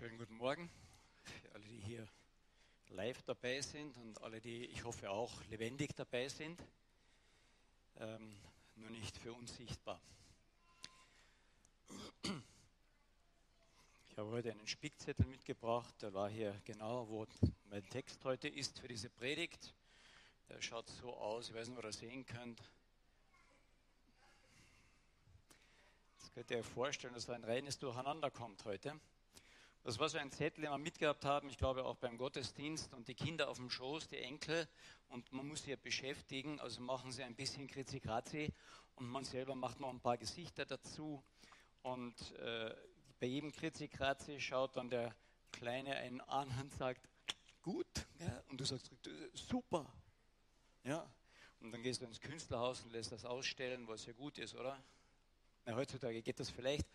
Schönen guten Morgen für alle, die hier live dabei sind und alle, die ich hoffe auch lebendig dabei sind, ähm, nur nicht für uns sichtbar. Ich habe heute einen Spickzettel mitgebracht, der war hier genau, wo mein Text heute ist für diese Predigt. Der schaut so aus, ich weiß nicht, ob ihr das sehen könnt. Jetzt könnt ihr euch vorstellen, dass da ein reines Durcheinander kommt heute. Das war so ein Zettel, den wir mitgehabt haben, ich glaube auch beim Gottesdienst und die Kinder auf dem Schoß, die Enkel. Und man muss sie ja beschäftigen, also machen sie ein bisschen Kritzikrazi und man selber macht noch ein paar Gesichter dazu. Und äh, bei jedem Kritzikrazi schaut dann der Kleine einen an und sagt, gut, ja, und du sagst, super, ja, und dann gehst du ins Künstlerhaus und lässt das ausstellen, was ja gut ist, oder? Na, heutzutage geht das vielleicht,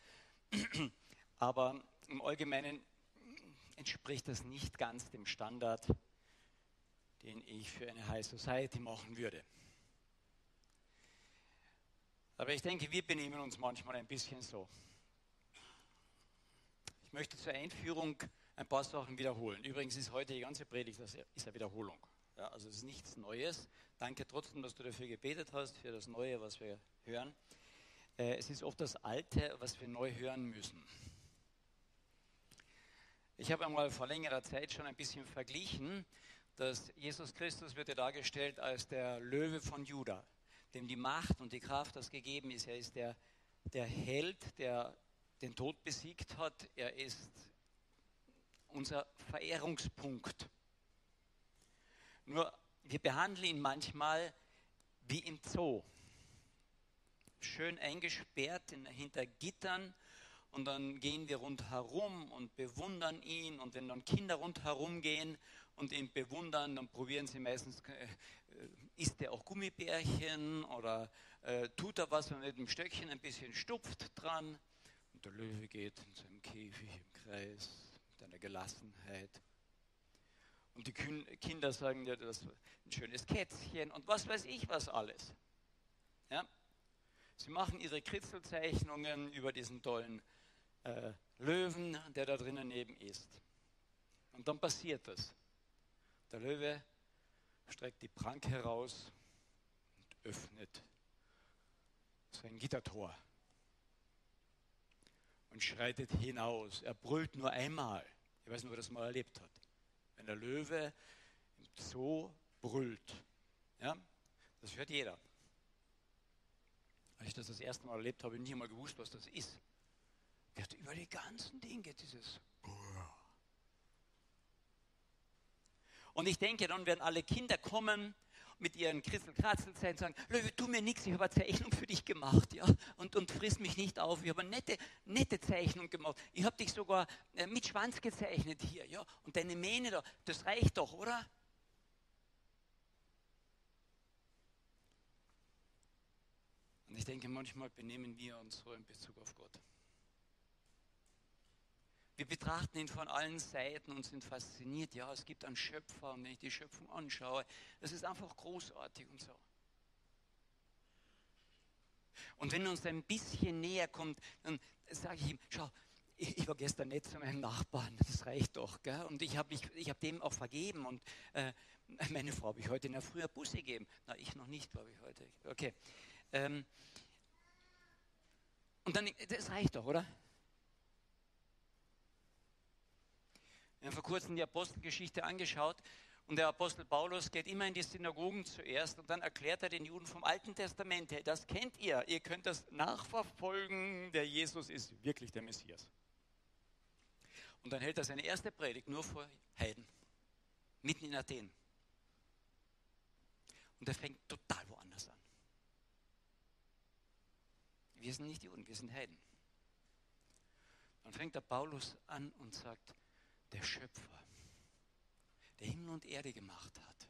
aber im Allgemeinen entspricht das nicht ganz dem Standard, den ich für eine High Society machen würde. Aber ich denke, wir benehmen uns manchmal ein bisschen so. Ich möchte zur Einführung ein paar Sachen wiederholen. Übrigens ist heute die ganze Predigt das ist eine Wiederholung. Ja, also es ist nichts Neues. Danke trotzdem, dass du dafür gebetet hast, für das Neue, was wir hören. Äh, es ist oft das Alte, was wir neu hören müssen. Ich habe einmal vor längerer Zeit schon ein bisschen verglichen, dass Jesus Christus wird ja dargestellt als der Löwe von Juda, dem die Macht und die Kraft das gegeben ist. Er ist der, der Held, der den Tod besiegt hat. Er ist unser Verehrungspunkt. Nur wir behandeln ihn manchmal wie im Zoo. Schön eingesperrt hinter Gittern und dann gehen wir rundherum und bewundern ihn. Und wenn dann Kinder rundherum gehen und ihn bewundern, dann probieren sie meistens, äh, isst er auch Gummibärchen oder äh, tut er was mit dem Stöckchen ein bisschen stupft dran. Und der Löwe geht in seinem Käfig im Kreis mit einer Gelassenheit. Und die Kinder sagen ja, das ist ein schönes Kätzchen und was weiß ich was alles. Ja? Sie machen ihre Kritzelzeichnungen über diesen tollen äh, Löwen, der da drinnen neben ist. Und dann passiert das. Der Löwe streckt die Pranke heraus und öffnet sein Gittertor und schreitet hinaus. Er brüllt nur einmal. Ich weiß nicht, ob er das mal erlebt hat. Wenn der Löwe im Zoo brüllt. Ja, das hört jeder. Als ich das das erste Mal erlebt habe, habe ich nicht einmal gewusst, was das ist. Wird über die ganzen Dinge dieses. Und ich denke, dann werden alle Kinder kommen mit ihren Christel-Kratzel-Zeiten und sagen, Löwe, tu mir nichts, ich habe eine Zeichnung für dich gemacht, ja, und, und friss mich nicht auf. Ich habe eine nette, nette Zeichnung gemacht. Ich habe dich sogar äh, mit Schwanz gezeichnet hier, ja, und deine Mähne da, das reicht doch, oder? Und ich denke, manchmal benehmen wir uns so in Bezug auf Gott. Wir betrachten ihn von allen Seiten und sind fasziniert. Ja, es gibt einen Schöpfer und wenn ich die Schöpfung anschaue, das ist einfach großartig und so. Und wenn uns ein bisschen näher kommt, dann sage ich ihm, schau, ich, war gestern nett zu meinem Nachbarn, das reicht doch. Gell? Und ich habe hab dem auch vergeben. Und äh, meine Frau habe ich heute in der früher Busse gegeben. Na, ich noch nicht, glaube ich, heute. Okay. Ähm, und dann, das reicht doch, oder? Wir haben vor kurzem die Apostelgeschichte angeschaut und der Apostel Paulus geht immer in die Synagogen zuerst und dann erklärt er den Juden vom Alten Testament, hey, das kennt ihr, ihr könnt das nachverfolgen, der Jesus ist wirklich der Messias. Und dann hält er seine erste Predigt nur vor Heiden, mitten in Athen. Und er fängt total woanders an. Wir sind nicht Juden, wir sind Heiden. Dann fängt der Paulus an und sagt, der Schöpfer, der Himmel und Erde gemacht hat.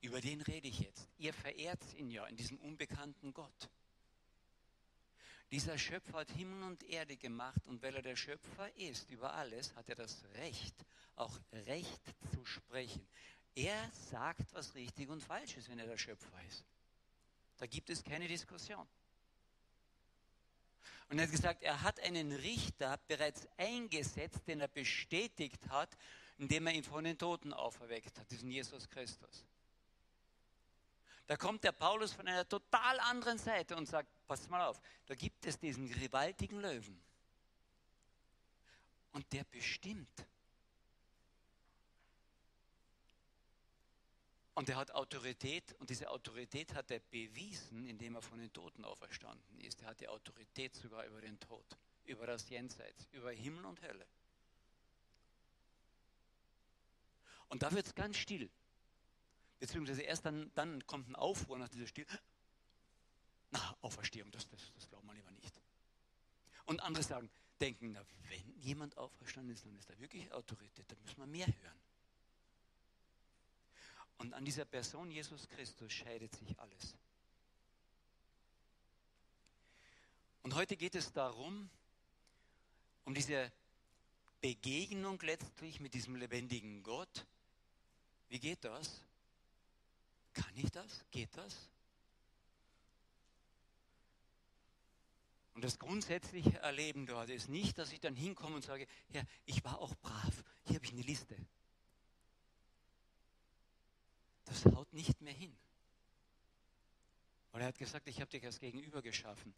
Über den rede ich jetzt. Ihr verehrt ihn ja in diesem unbekannten Gott. Dieser Schöpfer hat Himmel und Erde gemacht und weil er der Schöpfer ist über alles, hat er das Recht, auch Recht zu sprechen. Er sagt, was richtig und falsch ist, wenn er der Schöpfer ist. Da gibt es keine Diskussion. Und er hat gesagt, er hat einen Richter bereits eingesetzt, den er bestätigt hat, indem er ihn von den Toten auferweckt hat, diesen Jesus Christus. Da kommt der Paulus von einer total anderen Seite und sagt, pass mal auf, da gibt es diesen gewaltigen Löwen. Und der bestimmt. Und er hat Autorität und diese Autorität hat er bewiesen, indem er von den Toten auferstanden ist. Er hat die Autorität sogar über den Tod, über das Jenseits, über Himmel und Hölle. Und da wird es ganz still. Beziehungsweise erst dann, dann kommt ein Aufruhr nach dieser Still. Na, Auferstehung, das, das, das glaubt man lieber nicht. Und andere sagen, denken, na, wenn jemand auferstanden ist, dann ist er wirklich Autorität, dann müssen wir mehr hören. Und an dieser Person Jesus Christus scheidet sich alles. Und heute geht es darum, um diese Begegnung letztlich mit diesem lebendigen Gott. Wie geht das? Kann ich das? Geht das? Und das grundsätzliche Erleben dort ist nicht, dass ich dann hinkomme und sage, ja, ich war auch brav, hier habe ich eine Liste. Das haut nicht mehr hin. Weil er hat gesagt, ich habe dich als Gegenüber geschaffen.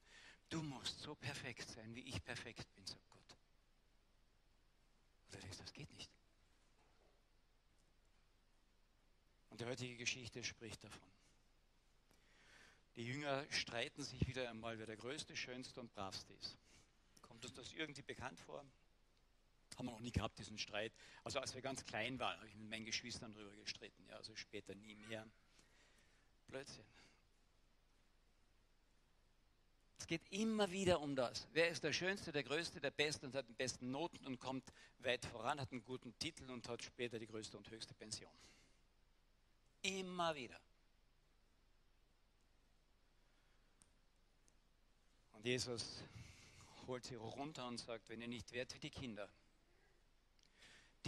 Du musst so perfekt sein, wie ich perfekt bin, sagt Gott. Oder denkst, das geht nicht. Und die heutige Geschichte spricht davon. Die Jünger streiten sich wieder einmal, wer der Größte, Schönste und Bravste ist. Kommt uns das irgendwie bekannt vor? Haben wir noch nie gehabt, diesen Streit. Also als wir ganz klein waren, habe ich mit meinen Geschwistern darüber gestritten. Ja, also später nie mehr. Blödsinn. Es geht immer wieder um das. Wer ist der Schönste, der Größte, der Beste und hat die besten Noten und kommt weit voran, hat einen guten Titel und hat später die größte und höchste Pension. Immer wieder. Und Jesus holt sie runter und sagt, wenn ihr nicht wärt wie die Kinder,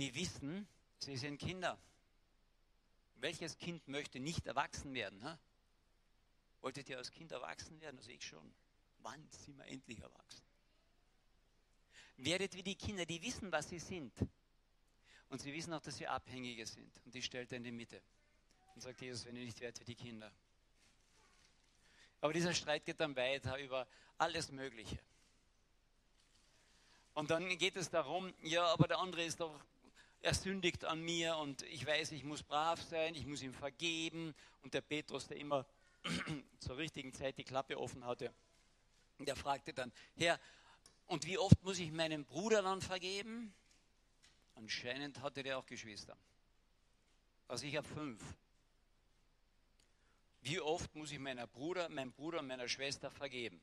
die wissen, sie sind Kinder. Welches Kind möchte nicht erwachsen werden? Ha? Wolltet ihr als Kind erwachsen werden? Also ich schon. Wann sind wir endlich erwachsen? Werdet wie die Kinder, die wissen, was sie sind. Und sie wissen auch, dass sie Abhängige sind. Und die stellt er in die Mitte. Und sagt Jesus, wenn ihr nicht wärt wie die Kinder. Aber dieser Streit geht dann weiter über alles Mögliche. Und dann geht es darum, ja, aber der andere ist doch, er sündigt an mir und ich weiß, ich muss brav sein, ich muss ihm vergeben. Und der Petrus, der immer zur richtigen Zeit die Klappe offen hatte, der fragte dann, Herr, und wie oft muss ich meinem Bruder dann vergeben? Anscheinend hatte der auch Geschwister. Also ich habe fünf. Wie oft muss ich meiner Bruder, meinem Bruder und meiner Schwester vergeben?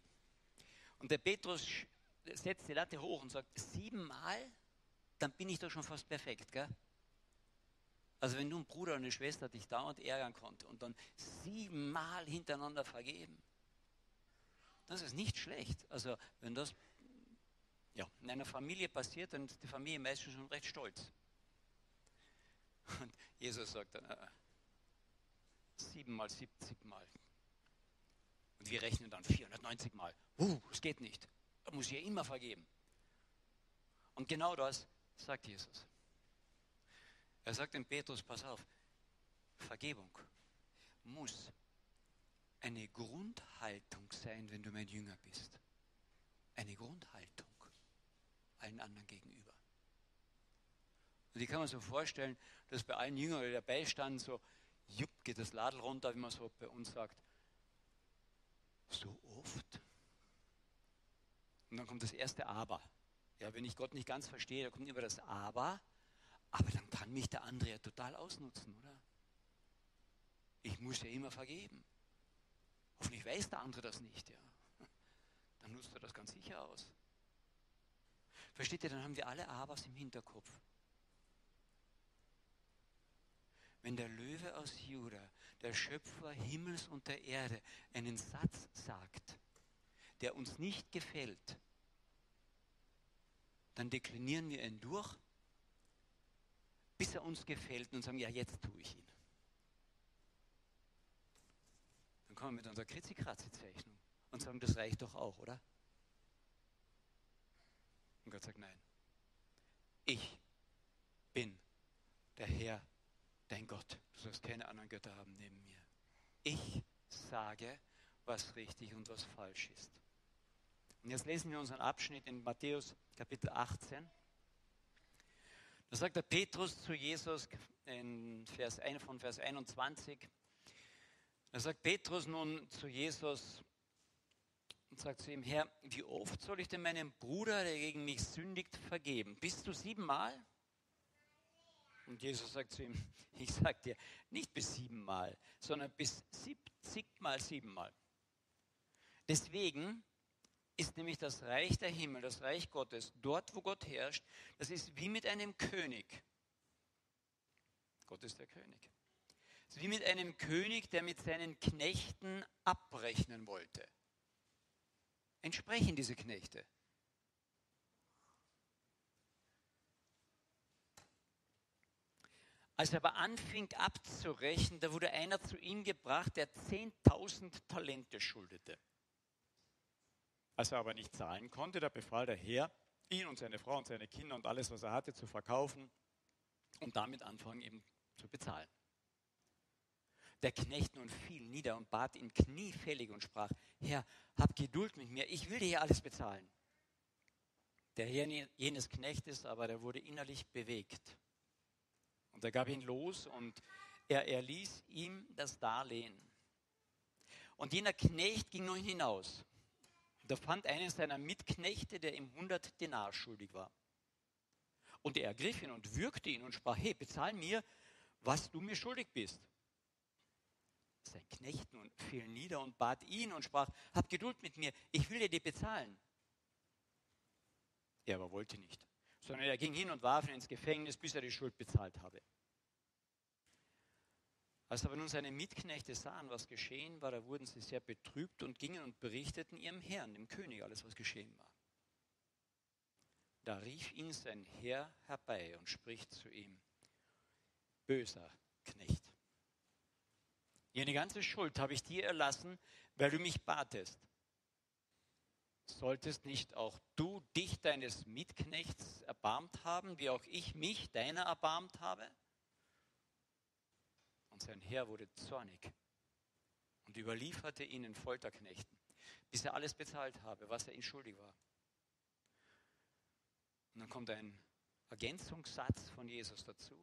Und der Petrus setzt die Latte hoch und sagt, siebenmal, dann bin ich doch schon fast perfekt, gell? Also wenn du einen Bruder und eine Schwester dich dauernd ärgern konnte und dann siebenmal hintereinander vergeben, das ist nicht schlecht. Also wenn das ja, in einer Familie passiert, dann ist die Familie meistens schon recht stolz. Und Jesus sagt dann, äh, siebenmal, siebzigmal. Und wir rechnen dann 490 Mal. Uh, es geht nicht. Da muss ich ja immer vergeben. Und genau das sagt Jesus. Er sagt dem Petrus, pass auf, Vergebung muss eine Grundhaltung sein, wenn du mein Jünger bist. Eine Grundhaltung allen anderen gegenüber. Und ich kann mir so vorstellen, dass bei allen Jüngern, die dabei standen, so, jupp, geht das Ladel runter, wie man so bei uns sagt. So oft. Und dann kommt das erste Aber. Ja, wenn ich Gott nicht ganz verstehe, da kommt immer das Aber. Aber dann kann mich der andere ja total ausnutzen, oder? Ich muss ja immer vergeben. Hoffentlich weiß der andere das nicht, ja. Dann nutzt er das ganz sicher aus. Versteht ihr, dann haben wir alle Abers im Hinterkopf. wenn der Löwe aus Juda, der Schöpfer Himmels und der Erde, einen Satz sagt, der uns nicht gefällt, dann deklinieren wir ihn durch, bis er uns gefällt und sagen, ja, jetzt tue ich ihn. Dann kommen wir mit unserer Kritzi-Kratzi-Zeichnung und sagen, das reicht doch auch, oder? Und Gott sagt, nein, ich bin der Herr, dein Gott. Du sollst keine anderen Götter haben neben mir. Ich sage, was richtig und was falsch ist. Und jetzt lesen wir unseren Abschnitt in Matthäus Kapitel 18. Da sagt der Petrus zu Jesus in Vers 1, von Vers 21, da sagt Petrus nun zu Jesus und sagt zu ihm, Herr, wie oft soll ich denn meinem Bruder, der gegen mich sündigt, vergeben? Bist du siebenmal? Und Jesus sagt zu ihm, ich sage dir, nicht bis siebenmal, sondern bis siebzigmal siebenmal. Deswegen ist nämlich das Reich der Himmel, das Reich Gottes, dort, wo Gott herrscht, das ist wie mit einem König. Gott ist der König. Es ist wie mit einem König, der mit seinen Knechten abrechnen wollte. Entsprechen diese Knechte. Als er aber anfing abzurechnen, da wurde einer zu ihm gebracht, der 10.000 Talente schuldete. Als er aber nicht zahlen konnte, da befahl der Herr, ihn und seine Frau und seine Kinder und alles, was er hatte, zu verkaufen und damit anfangen eben zu bezahlen. Der Knecht nun fiel nieder und bat ihn kniefällig und sprach, Herr, hab Geduld mit mir, ich will dir hier alles bezahlen. Der Herr jenes Knechtes aber, der wurde innerlich bewegt und er gab ihn los und er erließ ihm das Darlehen. Und jener Knecht ging nun hinaus. Und er fand einen seiner Mitknechte, der ihm 100 Denar schuldig war. Und er ergriff ihn und würgte ihn und sprach, hey, bezahl mir, was du mir schuldig bist. Sein Knecht nun fiel nieder und bat ihn und sprach, hab Geduld mit mir, ich will dir die bezahlen. Er aber wollte nicht sondern er ging hin und warf ihn ins Gefängnis, bis er die Schuld bezahlt habe. Als aber nun seine Mitknechte sahen, was geschehen war, da wurden sie sehr betrübt und gingen und berichteten ihrem Herrn, dem König, alles, was geschehen war. Da rief ihn sein Herr herbei und spricht zu ihm, böser Knecht, jene ganze Schuld habe ich dir erlassen, weil du mich batest solltest nicht auch du dich deines Mitknechts erbarmt haben, wie auch ich mich deiner erbarmt habe? Und sein Herr wurde zornig und überlieferte ihn in Folterknechten, bis er alles bezahlt habe, was er ihm schuldig war. Und dann kommt ein Ergänzungssatz von Jesus dazu.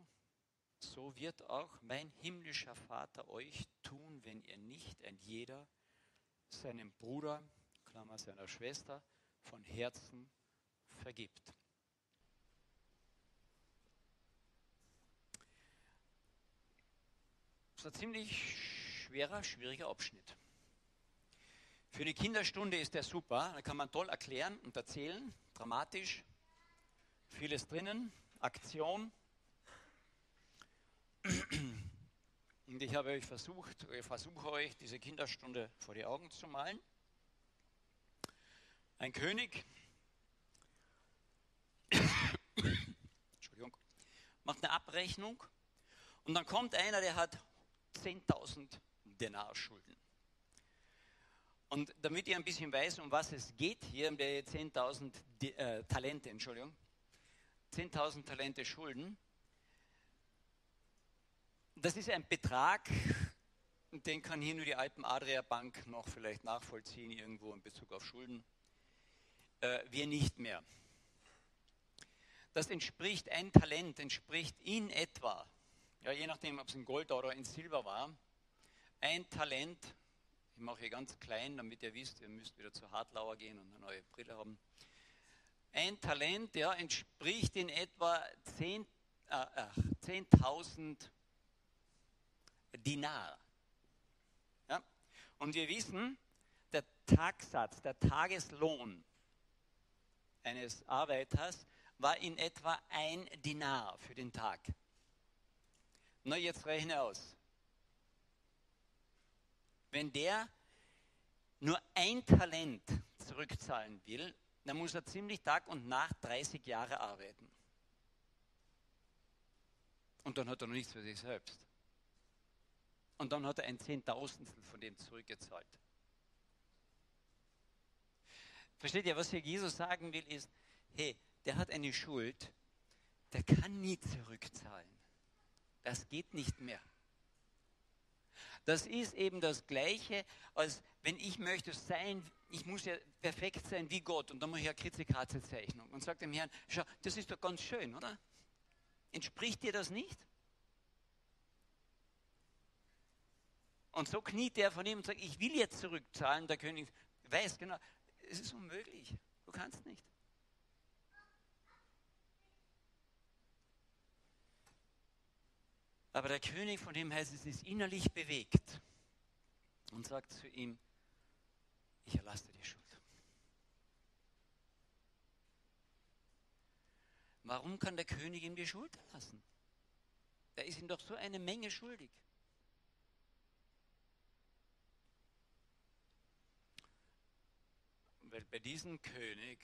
So wird auch mein himmlischer Vater euch tun, wenn ihr nicht ein jeder seinem Bruder Klammer seiner Schwester, von Herzen vergibt. Ein ziemlich schwerer, schwieriger Abschnitt. Für eine Kinderstunde ist der super, da kann man toll erklären und erzählen, dramatisch, vieles drinnen, Aktion. Und ich habe euch versucht, ich versuche euch diese Kinderstunde vor die Augen zu malen. Ein König Entschuldigung, macht eine Abrechnung und dann kommt einer, der hat 10.000 Denar Schulden. Und damit ihr ein bisschen weiß, um was es geht hier, der 10.000 äh, Talente, Entschuldigung, 10.000 Talente Schulden, das ist ein Betrag, den kann hier nur die Alpen Adria Bank noch vielleicht nachvollziehen, irgendwo in Bezug auf Schulden äh, wir nicht mehr. Das entspricht, ein Talent entspricht in etwa, ja, je nachdem, ob es in Gold oder in Silber war, ein Talent, ich mache hier ganz klein, damit ihr wisst, ihr müsst wieder zu Hartlauer gehen und eine neue Brille haben. Ein Talent ja, entspricht in etwa 10.000 äh, 10 Dinar. Ja? Und wir wissen, der Tagsatz, der Tageslohn eines Arbeiters war in etwa ein Dinar für den Tag. Na, jetzt rechne aus. Wenn der nur ein Talent zurückzahlen will, dann muss er ziemlich Tag und Nacht 30 Jahre arbeiten. Und dann hat er noch nichts für sich selbst. Und dann hat er ein Zehntausendstel von dem zurückgezahlt. Versteht ihr, was hier Jesus sagen will, ist, hey, der hat eine Schuld, der kann nie zurückzahlen. Das geht nicht mehr. Das ist eben das Gleiche, als wenn ich möchte sein, ich muss ja perfekt sein wie Gott und dann mache ich eine Kritzekratze-Zeichnung und sage dem Herrn, schau, das ist doch ganz schön, oder? Entspricht dir das nicht? Und so kniet er von ihm und sagt, ich will jetzt zurückzahlen. Der König weiß genau, es ist unmöglich. Du kannst nicht. Aber der König, von dem heißt es, ist innerlich bewegt und sagt zu ihm, ich erlasse dir die Schuld. Warum kann der König ihm die Schuld erlassen? Er ist ihm doch so eine Menge schuldig. Weil bei diesem König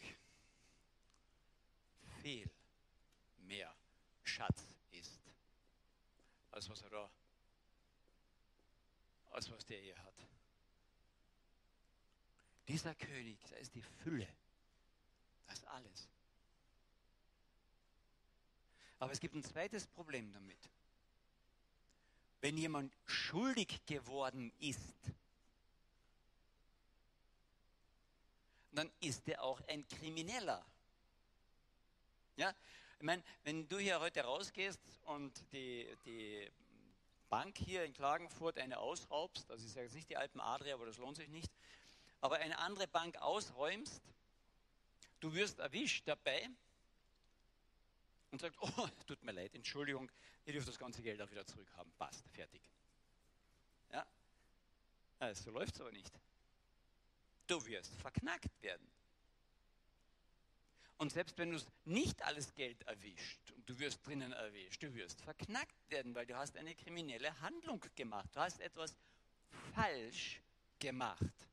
viel mehr Schatz als was er da, als was der hier hat. Dieser König, da ist die Fülle. Das ist alles. Aber es gibt ein zweites Problem damit. Wenn jemand schuldig geworden ist, dann ist er auch ein Krimineller. Ja, ich meine, wenn du hier heute rausgehst und die, die Bank hier in Klagenfurt eine ausraubst, also ich sage jetzt nicht die Alpen Adria, aber das lohnt sich nicht, aber eine andere Bank ausräumst, du wirst erwischt dabei und sagst, oh, tut mir leid, Entschuldigung, ihr dürft das ganze Geld auch wieder zurückhaben. Passt, fertig. Ja, also, so läuft es aber nicht. Du wirst verknackt werden. Und selbst wenn du nicht alles Geld erwischt und du wirst drinnen erwischt, du wirst verknackt werden, weil du hast eine kriminelle Handlung gemacht. Du hast etwas falsch gemacht.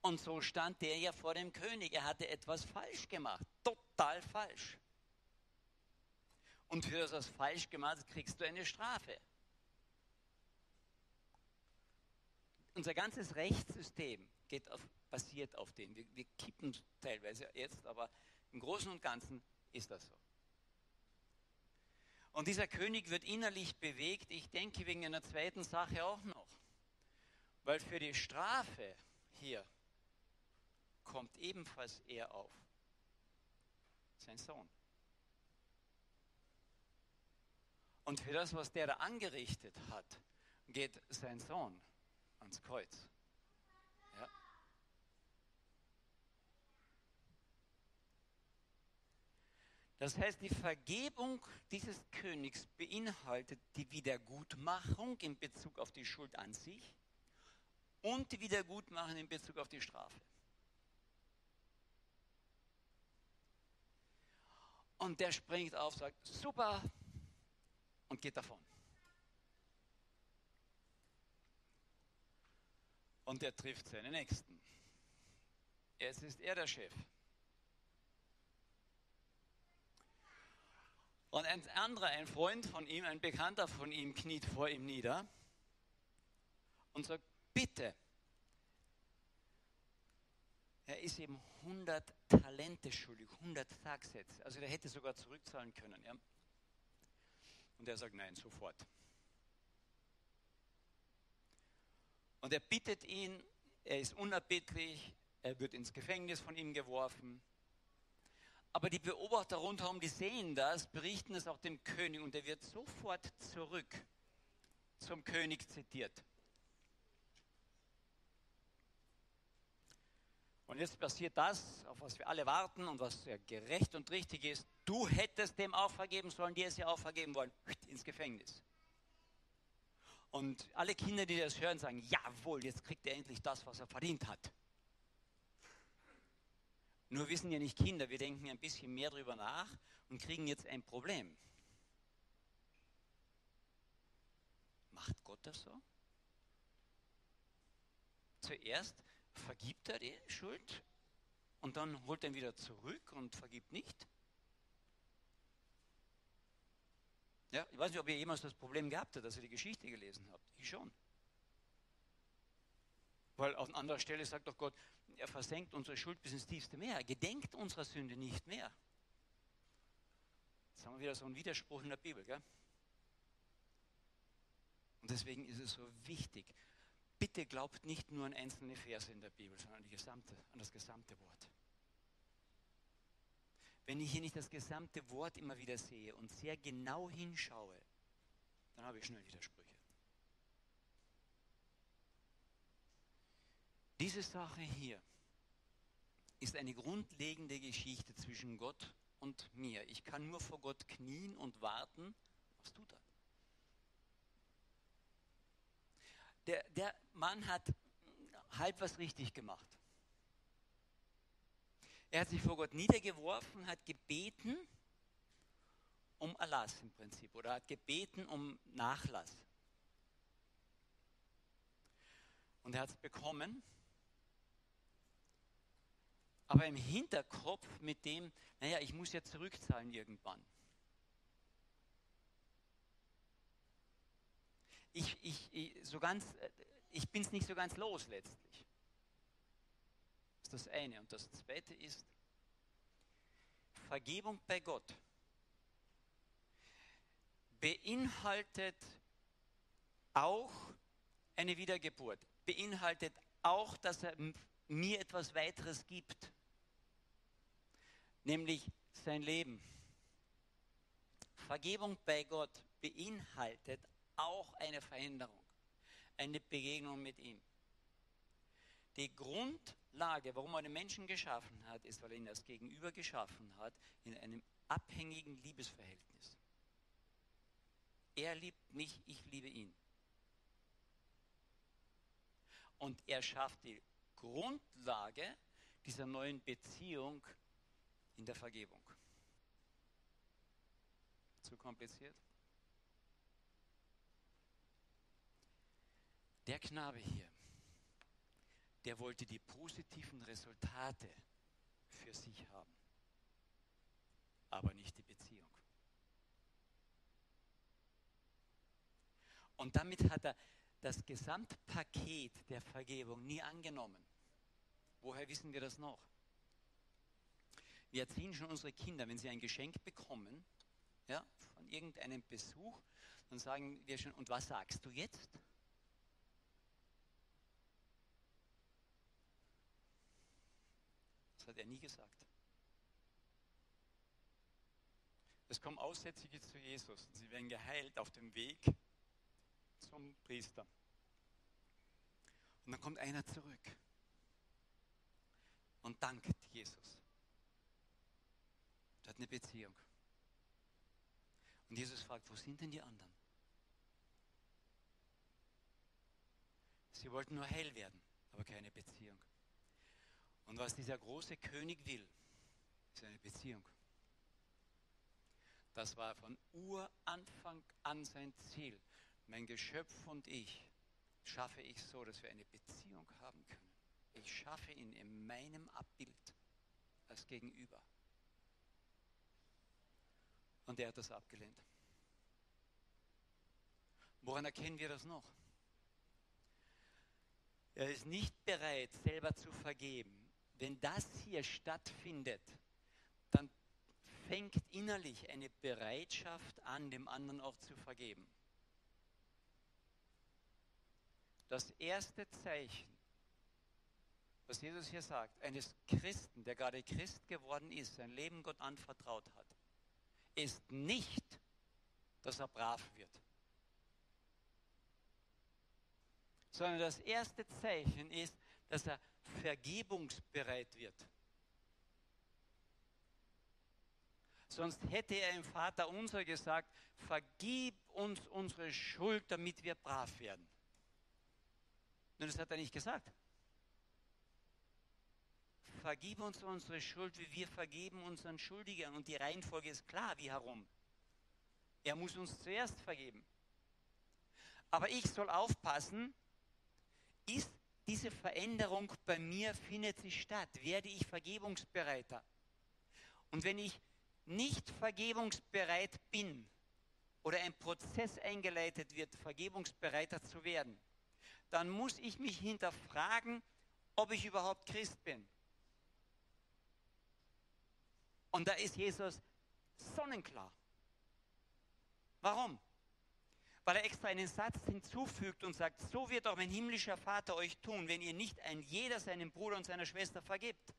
Und so stand der ja vor dem König. Er hatte etwas falsch gemacht. Total falsch. Und für das, was falsch gemacht ist, kriegst du eine Strafe. Unser ganzes Rechtssystem geht auf basiert auf dem. Wir, wir kippen teilweise jetzt, aber im Großen und Ganzen ist das so. Und dieser König wird innerlich bewegt, ich denke wegen einer zweiten Sache auch noch. Weil für die Strafe hier kommt ebenfalls er auf. Sein Sohn. Und für das, was der da angerichtet hat, geht sein Sohn ans Kreuz. Das heißt, die Vergebung dieses Königs beinhaltet die Wiedergutmachung in Bezug auf die Schuld an sich und die Wiedergutmachung in Bezug auf die Strafe. Und der springt auf, sagt, super, und geht davon. Und er trifft seinen Nächsten. Jetzt ist er der Chef. Und ein anderer, ein Freund von ihm, ein Bekannter von ihm, kniet vor ihm nieder und sagt, bitte, er ist ihm 100 Talente schuldig, 100 Tagsätze. Also der hätte sogar zurückzahlen können. Ja? Und er sagt, nein, sofort. Und er bittet ihn, er ist unerbittlich, er wird ins Gefängnis von ihm geworfen. Aber die Beobachter rundherum, die sehen das, berichten es auch dem König und er wird sofort zurück zum König zitiert. Und jetzt passiert das, auf was wir alle warten und was ja gerecht und richtig ist. Du hättest dem auch vergeben sollen, die es ja auch vergeben wollen, ins Gefängnis. Und alle Kinder, die das hören, sagen, jawohl, jetzt kriegt er endlich das, was er verdient hat. Nur wissen ja nicht Kinder, wir denken ein bisschen mehr darüber nach und kriegen jetzt ein Problem. Macht Gott das so? Zuerst vergibt er die Schuld und dann holt er ihn wieder zurück und vergibt nicht? Ja, ich weiß nicht, ob ihr jemals das Problem gehabt habt, dass ihr die Geschichte gelesen habt. Ich schon. Weil an anderer Stelle sagt doch Gott, er versenkt unsere Schuld bis ins tiefste Meer. Er gedenkt unserer Sünde nicht mehr. Jetzt haben wir wieder so einen Widerspruch in der Bibel. Gell? Und deswegen ist es so wichtig, bitte glaubt nicht nur an einzelne Verse in der Bibel, sondern an, gesamte, an das gesamte Wort. Wenn ich hier nicht das gesamte Wort immer wieder sehe und sehr genau hinschaue, dann habe ich schnell Widersprüche. Diese Sache hier ist eine grundlegende Geschichte zwischen Gott und mir. Ich kann nur vor Gott knien und warten. Was tut er? Der, der Mann hat halb was richtig gemacht. Er hat sich vor Gott niedergeworfen, hat gebeten um Erlass im Prinzip oder hat gebeten um Nachlass. Und er hat es bekommen, aber im Hinterkopf mit dem, naja, ich muss ja zurückzahlen irgendwann. Ich, ich, ich, so ganz, ich bin es nicht so ganz los letztlich. Das ist das eine. Und das zweite ist Vergebung bei Gott beinhaltet auch eine Wiedergeburt, beinhaltet auch, dass er mir etwas weiteres gibt, nämlich sein Leben. Vergebung bei Gott beinhaltet auch eine Veränderung, eine Begegnung mit ihm. Die Grundlage, warum er den Menschen geschaffen hat, ist, weil er ihn als Gegenüber geschaffen hat, in einem abhängigen Liebesverhältnis. Er liebt mich, ich liebe ihn. Und er schafft die Grundlage dieser neuen Beziehung in der Vergebung. Zu kompliziert? Der Knabe hier, der wollte die positiven Resultate für sich haben, aber nicht die Beziehung. Und damit hat er das Gesamtpaket der Vergebung nie angenommen. Woher wissen wir das noch? Wir erziehen schon unsere Kinder, wenn sie ein Geschenk bekommen, ja, von irgendeinem Besuch, dann sagen wir schon, und was sagst du jetzt? Das hat er nie gesagt. Es kommen Aussätzige zu Jesus. Sie werden geheilt auf dem Weg zum Priester. Und dann kommt einer zurück und dankt Jesus. Hat eine Beziehung. Und Jesus fragt, wo sind denn die anderen? Sie wollten nur hell werden, aber keine Beziehung. Und was dieser große König will, ist eine Beziehung. Das war von Uranfang an sein Ziel. Mein Geschöpf und ich schaffe ich so, dass wir eine Beziehung haben können. Ich schaffe ihn in meinem Abbild als Gegenüber. Und er hat das abgelehnt. Woran erkennen wir das noch? Er ist nicht bereit, selber zu vergeben. Wenn das hier stattfindet, dann fängt innerlich eine Bereitschaft an, dem anderen auch zu vergeben. Das erste Zeichen was Jesus hier sagt, eines Christen, der gerade Christ geworden ist, sein Leben Gott anvertraut hat, ist nicht, dass er brav wird, sondern das erste Zeichen ist, dass er vergebungsbereit wird. Sonst hätte er im Vater unser gesagt, vergib uns unsere Schuld, damit wir brav werden. Nun, das hat er nicht gesagt vergib uns unsere Schuld, wie wir vergeben unseren Schuldigern. Und die Reihenfolge ist klar, wie herum. Er muss uns zuerst vergeben. Aber ich soll aufpassen, ist diese Veränderung bei mir, findet sie statt? Werde ich vergebungsbereiter? Und wenn ich nicht vergebungsbereit bin oder ein Prozess eingeleitet wird, vergebungsbereiter zu werden, dann muss ich mich hinterfragen, ob ich überhaupt Christ bin. Und da ist Jesus sonnenklar. Warum? Weil er extra einen Satz hinzufügt und sagt, so wird auch mein himmlischer Vater euch tun, wenn ihr nicht ein jeder seinem Bruder und seiner Schwester vergibt.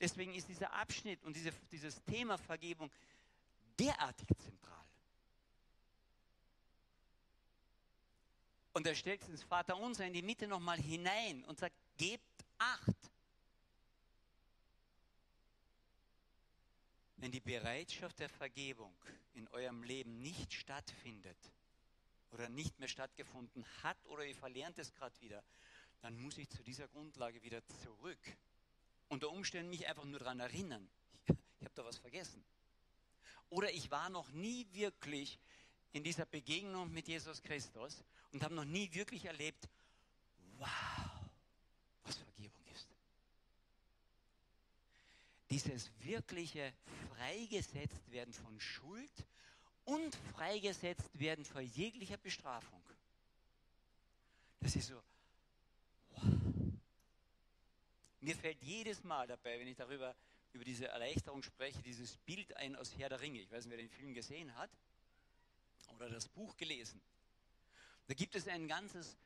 Deswegen ist dieser Abschnitt und diese, dieses Thema Vergebung derartig zentral. Und er stellt ins Vaterunser in die Mitte nochmal hinein und sagt, gebt Acht. Wenn die Bereitschaft der Vergebung in eurem Leben nicht stattfindet oder nicht mehr stattgefunden hat oder ihr verlernt es gerade wieder, dann muss ich zu dieser Grundlage wieder zurück. Unter Umständen mich einfach nur daran erinnern, ich, habe da was vergessen. Oder ich war noch nie wirklich in dieser Begegnung mit Jesus Christus und habe noch nie wirklich erlebt, wow, was Vergebung ist. Dieses wirkliche freigesetzt werden von Schuld und freigesetzt werden vor jeglicher Bestrafung. Das ist so, wow. Mir fällt jedes Mal dabei, wenn ich darüber über diese Erleichterung spreche, dieses Bild ein aus Herr der Ringe. Ich weiß nicht, wer den Film gesehen hat oder das Buch gelesen. Da gibt es ein ganzes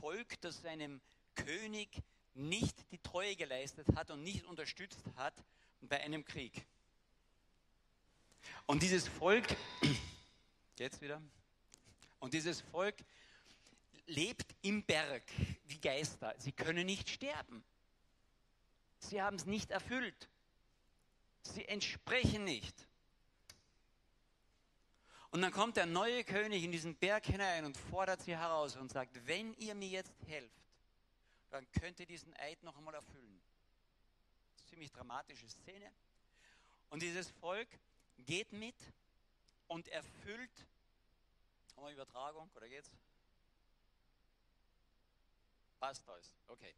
Volk, das seinem König nicht die Treue geleistet hat und nicht unterstützt hat bei einem Krieg. Und dieses Volk, jetzt wieder, und dieses Volk lebt im Berg wie Geister. Sie können nicht sterben. Sie haben es nicht erfüllt. Sie entsprechen nicht. Und dann kommt der neue König in diesen Berg hinein und fordert sie heraus und sagt, wenn ihr mir jetzt helft, dann könnt ihr diesen Eid noch einmal erfüllen. Ziemlich dramatische Szene. Und dieses Volk geht mit und erfüllt, haben wir Übertragung, oder geht's? Passt alles, okay.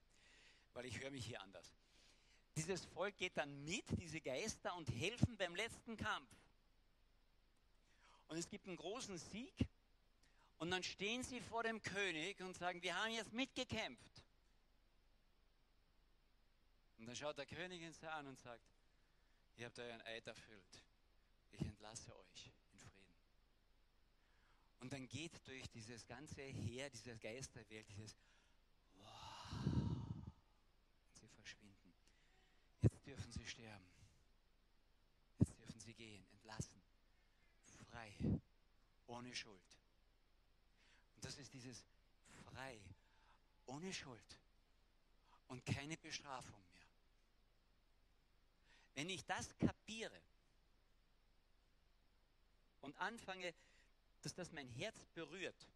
Weil ich höre mich hier anders. Dieses Volk geht dann mit, diese Geister, und helfen beim letzten Kampf. Und es gibt einen großen Sieg. Und dann stehen sie vor dem König und sagen, wir haben jetzt mitgekämpft. Und dann schaut der König ihn an und sagt, ihr habt euren Eid erfüllt. Ich entlasse euch in Frieden. Und dann geht durch dieses ganze Heer, diese Geisterwelt, dieses wow, und sie verschwinden. Jetzt dürfen sie sterben. Jetzt dürfen sie gehen, entlassen frei, ohne Schuld. Und das ist dieses frei, ohne Schuld und keine Bestrafung mehr. Wenn ich das kapiere und anfange, dass das mein Herz berührt,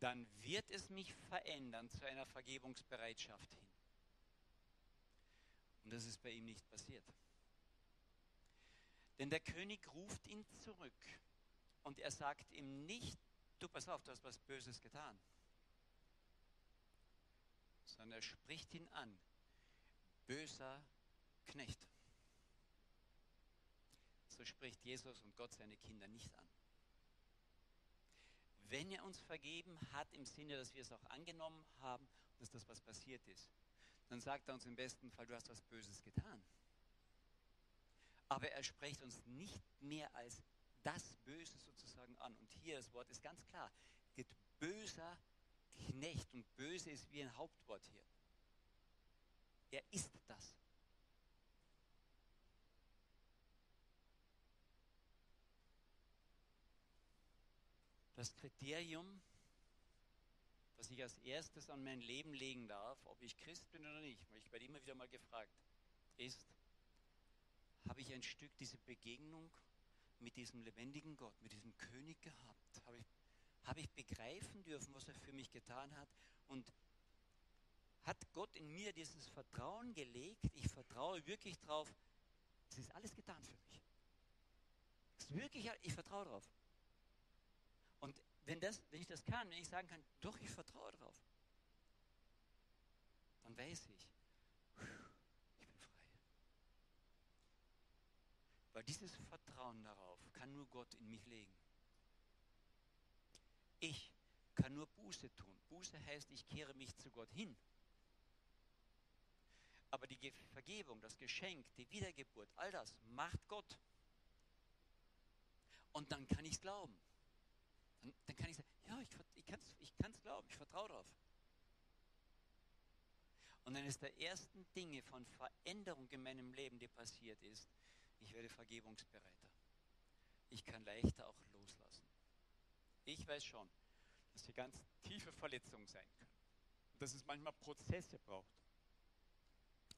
dann wird es mich verändern zu einer Vergebungsbereitschaft hin. Und das ist bei ihm nicht passiert. Denn der König ruft ihn zurück und er sagt ihm nicht, du pass auf, du hast was Böses getan, sondern er spricht ihn an, böser Knecht. So spricht Jesus und Gott seine Kinder nicht an. Wenn er uns vergeben hat, im Sinne, dass wir es auch angenommen haben, dass das was passiert ist, dann sagt er uns im besten Fall, du hast was Böses getan. Aber er spricht uns nicht mehr als das Böse sozusagen an. Und hier das Wort ist ganz klar. Geht böser Knecht. Und böse ist wie ein Hauptwort hier. Er ist das. Das Kriterium, das ich als erstes an mein Leben legen darf, ob ich Christ bin oder nicht, weil ich werde immer wieder mal gefragt, ist, habe ich ein Stück diese Begegnung mit diesem lebendigen Gott, mit diesem König gehabt? Habe ich, habe ich begreifen dürfen, was er für mich getan hat? Und hat Gott in mir dieses Vertrauen gelegt? Ich vertraue wirklich darauf, es ist alles getan für mich. Es ist wirklich, ich vertraue darauf. Und wenn, das, wenn ich das kann, wenn ich sagen kann, doch, ich vertraue darauf, dann weiß ich, Weil dieses Vertrauen darauf kann nur Gott in mich legen. Ich kann nur Buße tun. Buße heißt, ich kehre mich zu Gott hin. Aber die Vergebung, das Geschenk, die Wiedergeburt, all das macht Gott. Und dann kann ich es glauben. Dann, dann, kann ich sagen, ja, ich, ich kann es ich kann's glauben, ich vertraue darauf. Und eines der ersten Dinge von Veränderung in meinem Leben, die passiert ist, ich werde vergebungsbereiter. Ich kann leichter auch loslassen. Ich weiß schon, dass hier ganz tiefe Verletzungen sein können. Dass es manchmal Prozesse braucht.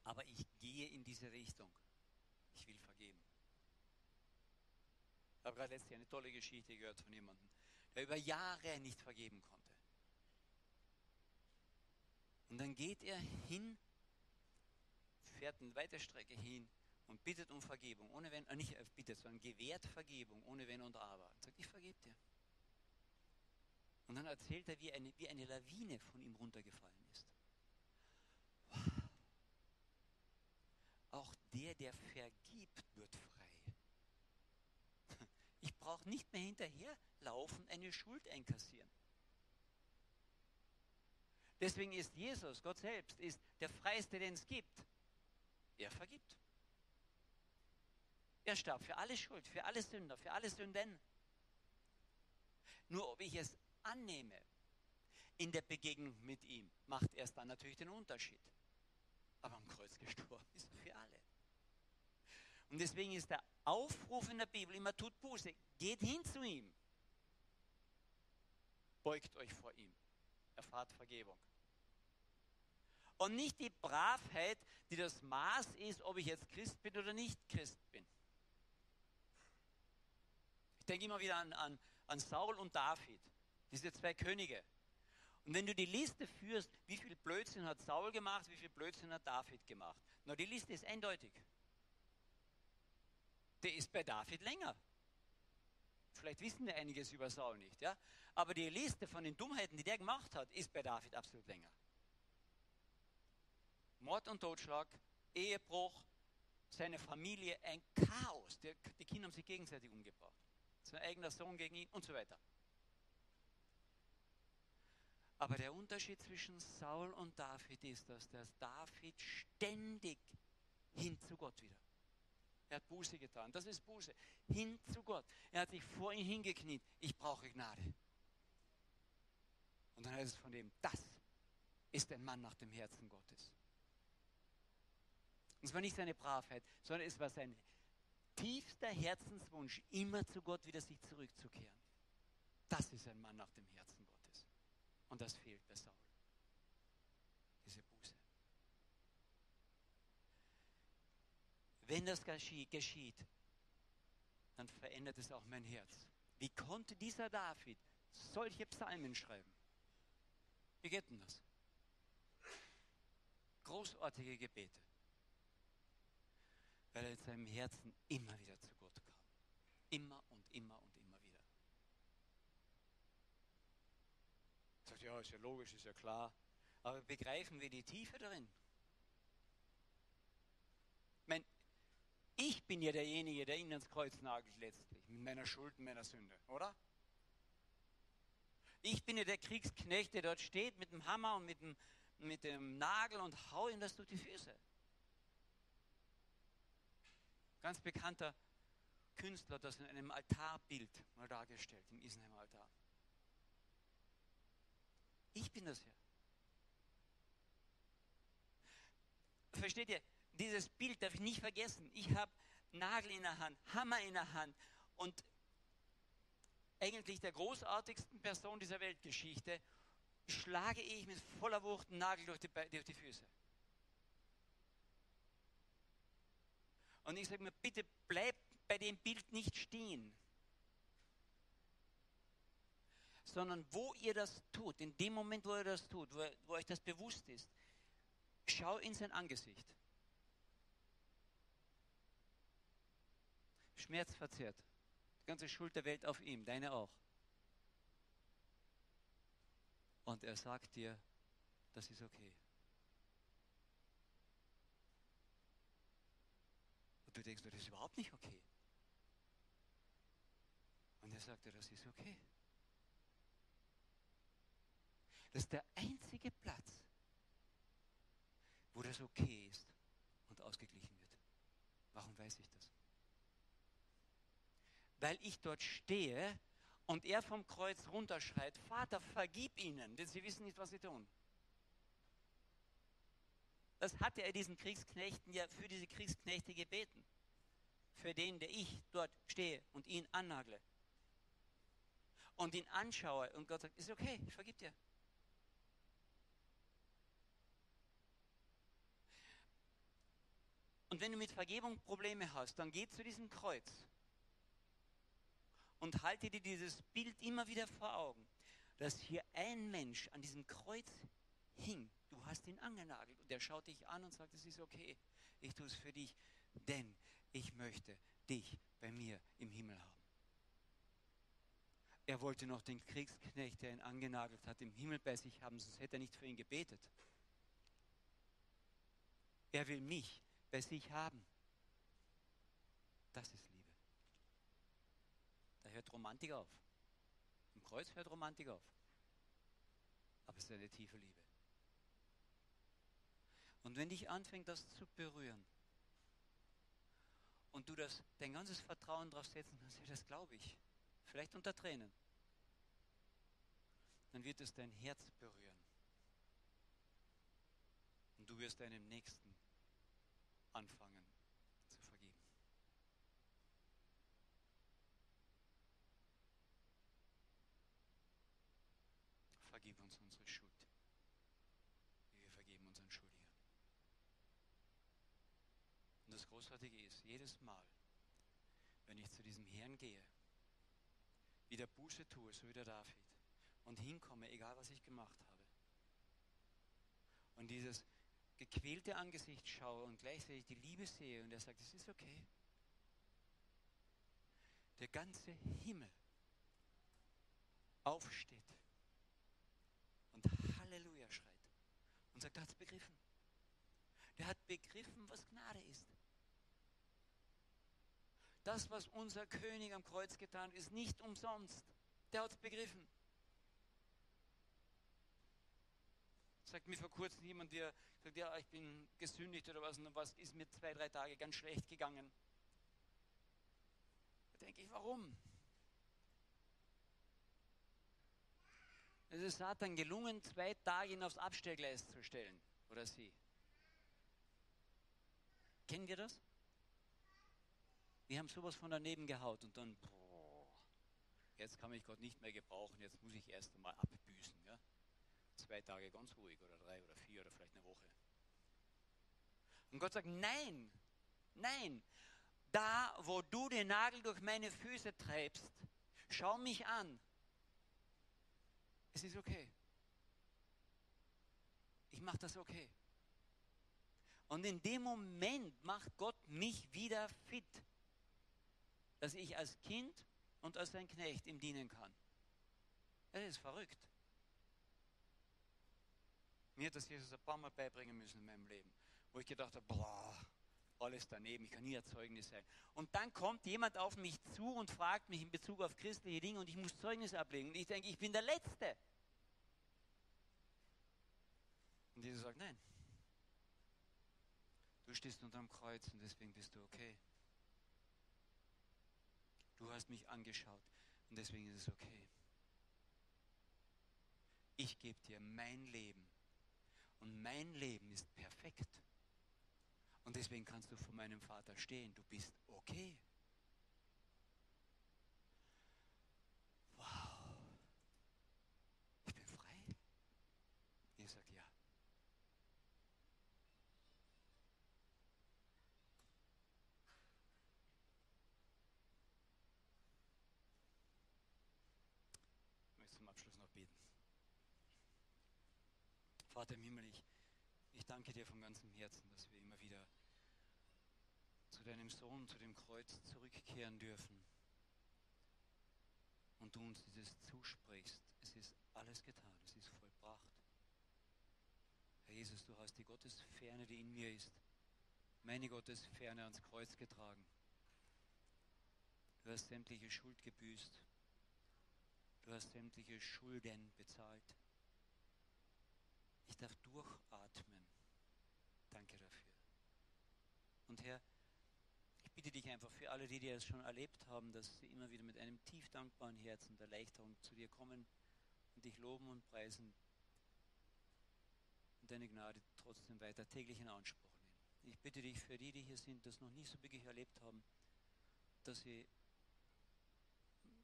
Aber ich gehe in diese Richtung. Ich will vergeben. Ich habe gerade letztes Jahr eine tolle Geschichte gehört von jemandem, der über Jahre nicht vergeben konnte. Und dann geht er hin, fährt eine weite Strecke hin und bittet um Vergebung, ohne wenn, äh nicht äh, bittet, sondern gewährt Vergebung, ohne wenn und aber. Und sagt, ich vergebe dir. Und dann erzählt er, wie eine, wie eine Lawine von ihm runtergefallen ist. Wow. Auch der, der vergibt, wird frei. Ich brauche nicht mehr hinterherlaufen, eine Schuld einkassieren. Deswegen ist Jesus, Gott selbst, ist der Freiste, den es gibt. Er vergibt. Er starb für alle Schuld, für alle Sünder, für alle Sünden. Nur ob ich es annehme in der Begegnung mit ihm, macht erst dann natürlich den Unterschied. Aber am Kreuz gestorben ist er für alle. Und deswegen ist der Aufruf in der Bibel immer, tut Buße, geht hin zu ihm. Beugt euch vor ihm. Erfahrt Vergebung. Und nicht die Bravheit, die das Maß ist, ob ich jetzt Christ bin oder nicht Christ bin. Ich denke immer wieder an, an, an Saul und David, diese zwei Könige. Und wenn du die Liste führst, wie viel Blödsinn hat Saul gemacht, wie viel Blödsinn hat David gemacht? Na, die Liste ist eindeutig. Der ist bei David länger. Vielleicht wissen wir einiges über Saul nicht, ja? Aber die Liste von den Dummheiten, die der gemacht hat, ist bei David absolut länger. Mord und Totschlag, Ehebruch, seine Familie, ein Chaos. Die, die Kinder haben sich gegenseitig umgebracht. Sein eigener Sohn gegen ihn und so weiter. Aber der Unterschied zwischen Saul und David ist, dass der David ständig hin zu Gott wieder. Er hat Buße getan. Das ist Buße. Hin zu Gott. Er hat sich vor ihn hingekniet. Ich brauche Gnade. Und dann heißt es von dem, das ist ein Mann nach dem Herzen Gottes. Und es war nicht seine Bravheit, sondern es war sein tiefster Herzenswunsch, immer zu Gott wieder sich zurückzukehren. Das ist ein Mann nach dem Herzen Gottes. Und das fehlt bei Saul. Diese Buße. Wenn das geschieht, dann verändert es auch mein Herz. Wie konnte dieser David solche Psalmen schreiben? Wie geht denn das? Großartige Gebete weil er in seinem Herzen immer wieder zu Gott kam. Immer und immer und immer wieder. Sagt, ja, ist ja logisch, ist ja klar. Aber begreifen wir die Tiefe darin? Ich, meine, ich bin ja derjenige, der ihn ans Kreuz nagelt letztlich, mit meiner Schuld und meiner Sünde, oder? Ich bin ja der Kriegsknecht, der dort steht mit dem Hammer und mit dem, mit dem Nagel und hau ihm das durch die Füße. Ganz bekannter Künstler hat das in einem Altarbild mal dargestellt, im Isenheimer Altar. Ich bin das hier. Versteht ihr? Dieses Bild darf ich nicht vergessen. Ich habe Nagel in der Hand, Hammer in der Hand und eigentlich der großartigsten Person dieser Weltgeschichte schlage ich mit voller Wucht einen Nagel durch die, durch die Füße. Und ich sage mir, bitte bleib bei dem Bild nicht stehen. Sondern wo ihr das tut, in dem Moment, wo ihr das tut, wo, wo euch das bewusst ist, schau in sein Angesicht. Schmerzverzerrt. Die ganze Schuld der Welt auf ihm, deine auch. Und er sagt dir, das ist okay. Und du denkst, das ist überhaupt nicht okay. Und er sagte, das ist okay. Das ist der einzige Platz, wo das okay ist und ausgeglichen wird. Warum weiß ich das? Weil ich dort stehe und er vom Kreuz runterschreit, Vater, vergib ihnen, denn sie wissen nicht, was sie tun. Das hatte er diesen Kriegsknechten ja für diese Kriegsknechte gebeten. Für den, der ich dort stehe und ihn annagle. Und ihn anschaue und Gott sagt, ist okay, ich vergib dir. Und wenn du mit Vergebung Probleme hast, dann geh zu diesem Kreuz und halte dir dieses Bild immer wieder vor Augen, dass hier ein Mensch an diesem Kreuz hing Du hast ihn angenagelt und er schaut dich an und sagt, es ist okay, ich tue es für dich, denn ich möchte dich bei mir im Himmel haben. Er wollte noch den Kriegsknecht, der ihn angenagelt hat, im Himmel bei sich haben, sonst hätte er nicht für ihn gebetet. Er will mich bei sich haben. Das ist hört Romantik auf. Im Kreuz hört Romantik auf. Aber es ist eine tiefe Liebe. Und wenn dich anfängt, das zu berühren, und du das, dein ganzes Vertrauen darauf setzen kannst, ja, das glaube ich, vielleicht unter Tränen, dann wird es dein Herz berühren. Und du wirst deinem Nächsten anfangen zu vergeben. Vergib uns unsere Schuld. Großartige ist, jedes Mal, wenn ich zu diesem Herrn gehe, wieder Buße tue, so wie der David, und hinkomme, egal was ich gemacht habe, und dieses gequälte Angesicht schaue und gleichzeitig die Liebe sehe und er sagt, es ist okay. Der ganze Himmel aufsteht und Halleluja schreit und sagt, er hat es begriffen. Der hat begriffen, was Gnade ist. Das, was unser König am Kreuz getan hat, ist nicht umsonst. Der hat es begriffen. Sagt mir vor kurzem jemand, der sagt, ja, ich bin gesündigt oder was, und was ist mir zwei, drei Tage ganz schlecht gegangen. Da denke ich, warum? Es ist Satan gelungen, zwei Tage ihn aufs Abstellgleis zu stellen. Oder sie. Kennen wir das? Wir haben sowas von daneben gehaut und dann, boah, jetzt kann mich Gott nicht mehr gebrauchen, jetzt muss ich erst einmal abbüßen. Ja? Zwei Tage ganz ruhig oder drei oder vier oder vielleicht eine Woche. Und Gott sagt, nein, nein, da wo du den Nagel durch meine Füße treibst, schau mich an. Es ist okay. Ich mache das okay. Und in dem Moment macht Gott mich wieder fit dass ich als Kind und als sein Knecht ihm dienen kann. Das ist verrückt. Mir hat das Jesus ein paar Mal beibringen müssen in meinem Leben, wo ich gedacht habe, boah, alles daneben, ich kann nie ein Zeugnis sein. Und dann kommt jemand auf mich zu und fragt mich in Bezug auf christliche Dinge und ich muss Zeugnis ablegen. Und ich denke, ich bin der Letzte. Und Jesus sagt, nein. Du stehst unter dem Kreuz und deswegen bist du okay. Du hast mich angeschaut und deswegen ist es okay. Ich gebe dir mein Leben und mein Leben ist perfekt. Und deswegen kannst du vor meinem Vater stehen. Du bist okay. Vater im Himmel, ich, ich danke dir von ganzem Herzen, dass wir immer wieder zu deinem Sohn, zu dem Kreuz zurückkehren dürfen und du uns dieses zusprichst. Es ist alles getan, es ist vollbracht. Herr Jesus, du hast die Gottesferne, die in mir ist, meine Gottesferne ans Kreuz getragen. Du hast sämtliche Schuld gebüßt. Du hast sämtliche Schulden bezahlt. Ich darf durchatmen. Danke dafür. Und Herr, ich bitte dich einfach für alle, die das schon erlebt haben, dass sie immer wieder mit einem tief dankbaren Herzen und Erleichterung zu dir kommen und dich loben und preisen und deine Gnade trotzdem weiter täglich in Anspruch nehmen. Ich bitte dich für die, die hier sind, das noch nicht so wirklich erlebt haben, dass sie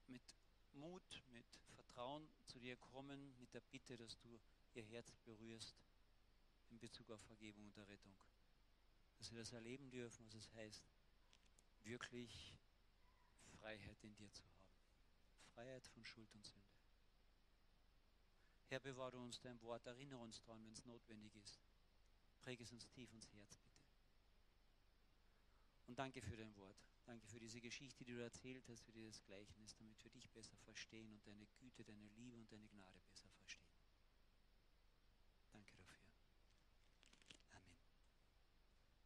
mit Mut, mit Vertrauen zu dir kommen, mit der Bitte, dass du ihr Herz berührst in Bezug auf Vergebung und Errettung. Dass sie das erleben dürfen, was es heißt, wirklich Freiheit in dir zu haben. Freiheit von Schuld und Sünde. Herr, bewahre uns dein Wort, erinnere uns daran, wenn es notwendig ist. Präge es uns tief ins Herz, bitte. Und danke für dein Wort. Danke für diese Geschichte, die du erzählt hast, für dieses Gleichnis, damit wir dich besser verstehen und deine Güte, deine Liebe und deine Gnade besser verstehen.